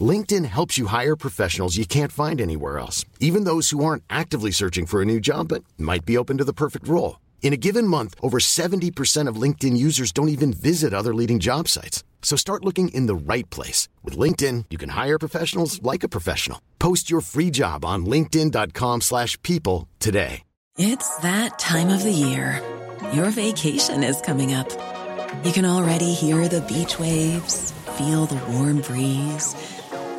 LinkedIn helps you hire professionals you can't find anywhere else, even those who aren't actively searching for a new job but might be open to the perfect role. In a given month, over 70% of LinkedIn users don't even visit other leading job sites. So start looking in the right place. With LinkedIn, you can hire professionals like a professional. Post your free job on linkedin.com slash people today. It's that time of the year. Your vacation is coming up. You can already hear the beach waves, feel the warm breeze,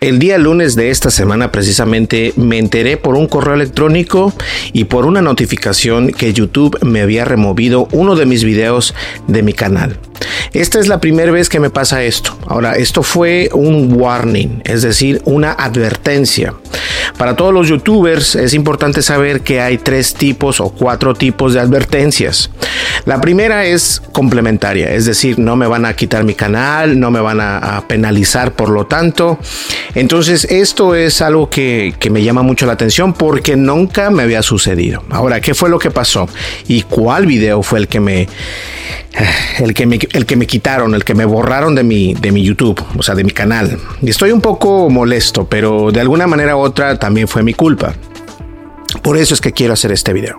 El día lunes de esta semana precisamente me enteré por un correo electrónico y por una notificación que YouTube me había removido uno de mis videos de mi canal. Esta es la primera vez que me pasa esto. Ahora, esto fue un warning, es decir, una advertencia. Para todos los youtubers es importante saber que hay tres tipos o cuatro tipos de advertencias. La primera es complementaria, es decir, no me van a quitar mi canal, no me van a, penalizar por lo tanto. Entonces, esto es algo que, que me llama mucho la atención porque nunca me había sucedido. Ahora, ¿qué fue lo que pasó? ¿Y cuál video fue el que me, el que me, el que me quitaron, el que me borraron de mi, de mi YouTube, o sea, de mi canal. Y estoy un poco molesto, pero de alguna manera u otra también fue mi culpa. Por eso es que quiero hacer este video.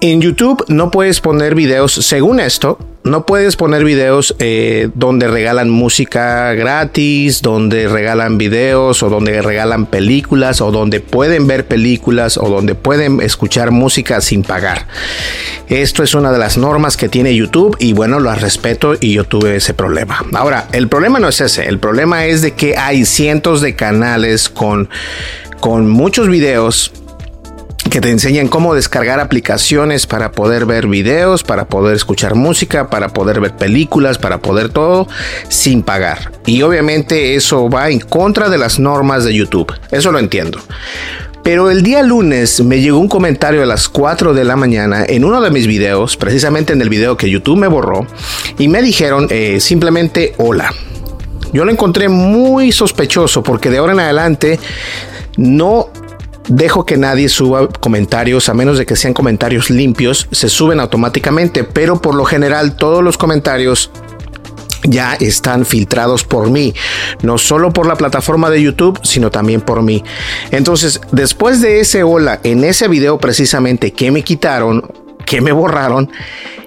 En YouTube no puedes poner videos, según esto, no puedes poner videos eh, donde regalan música gratis, donde regalan videos o donde regalan películas o donde pueden ver películas o donde pueden escuchar música sin pagar. Esto es una de las normas que tiene YouTube y bueno, las respeto y yo tuve ese problema. Ahora, el problema no es ese, el problema es de que hay cientos de canales con, con muchos videos que te enseñan cómo descargar aplicaciones para poder ver videos, para poder escuchar música, para poder ver películas, para poder todo sin pagar. Y obviamente eso va en contra de las normas de YouTube. Eso lo entiendo. Pero el día lunes me llegó un comentario a las 4 de la mañana en uno de mis videos, precisamente en el video que YouTube me borró, y me dijeron eh, simplemente hola. Yo lo encontré muy sospechoso porque de ahora en adelante no dejo que nadie suba comentarios, a menos de que sean comentarios limpios, se suben automáticamente, pero por lo general todos los comentarios ya están filtrados por mí, no solo por la plataforma de YouTube, sino también por mí. Entonces, después de ese hola, en ese video precisamente que me quitaron, que me borraron,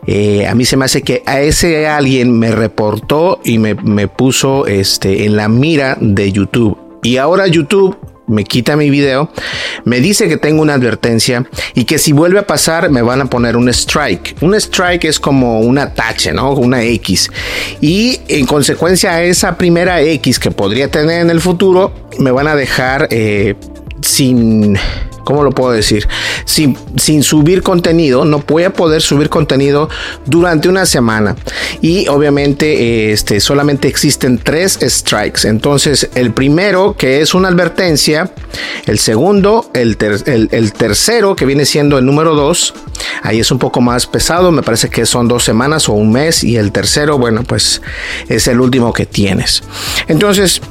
eh, a mí se me hace que a ese alguien me reportó y me, me puso este, en la mira de YouTube. Y ahora YouTube me quita mi video, me dice que tengo una advertencia y que si vuelve a pasar me van a poner un strike. Un strike es como una tache, ¿no? Una X. Y en consecuencia a esa primera X que podría tener en el futuro, me van a dejar eh, sin ¿cómo lo puedo decir? Sin, sin subir contenido, no voy a poder subir contenido durante una semana. Y obviamente este, solamente existen tres strikes. Entonces, el primero, que es una advertencia, el segundo, el, el, tercero, que viene siendo el número dos, ahí es un poco más pesado, me parece que son dos semanas o un mes. Y el tercero, bueno, pues es el último que tienes. Entonces,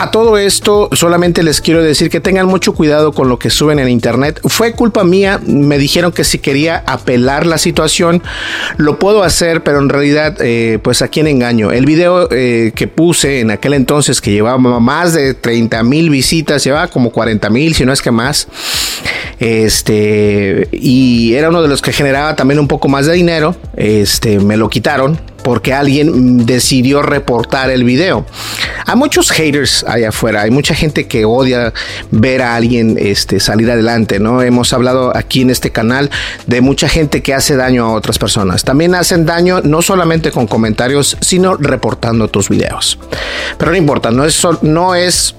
a todo esto, solamente les quiero decir que tengan mucho cuidado con lo que suben en internet. Fue culpa mía, me dijeron que si quería apelar la situación, lo puedo hacer, pero en realidad, eh, pues a quién engaño. El video eh, que puse en aquel entonces, que llevaba más de 30 mil visitas, llevaba como 40 mil, si no es que más. Este, y era uno de los que generaba también un poco más de dinero. Este, me lo quitaron porque alguien decidió reportar el video. hay muchos haters allá afuera, hay mucha gente que odia ver a alguien este, salir adelante, ¿no? Hemos hablado aquí en este canal de mucha gente que hace daño a otras personas. También hacen daño no solamente con comentarios, sino reportando tus videos. Pero no importa, no es, no es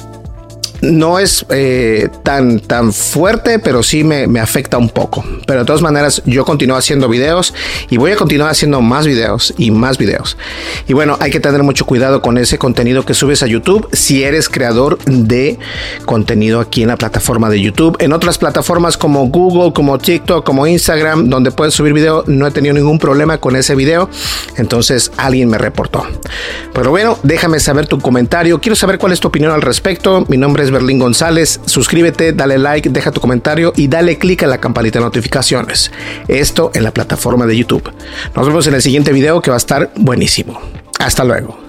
no es eh, tan, tan fuerte, pero sí me, me, afecta un poco. Pero de todas maneras, yo continúo haciendo videos y voy a continuar haciendo más videos y más videos. Y bueno, hay que tener mucho cuidado con ese contenido que subes a YouTube si eres creador de contenido aquí en la plataforma de YouTube. En otras plataformas como Google, como TikTok, como Instagram, donde puedes subir video, no he tenido ningún problema con ese video. Entonces alguien me reportó. Pero bueno, déjame saber tu comentario. Quiero saber cuál es tu opinión al respecto. Mi nombre es Berlín González. Suscríbete, dale like, deja tu comentario y dale click a la campanita de notificaciones. Esto en la plataforma de YouTube. Nos vemos en el siguiente video que va a estar buenísimo. Hasta luego.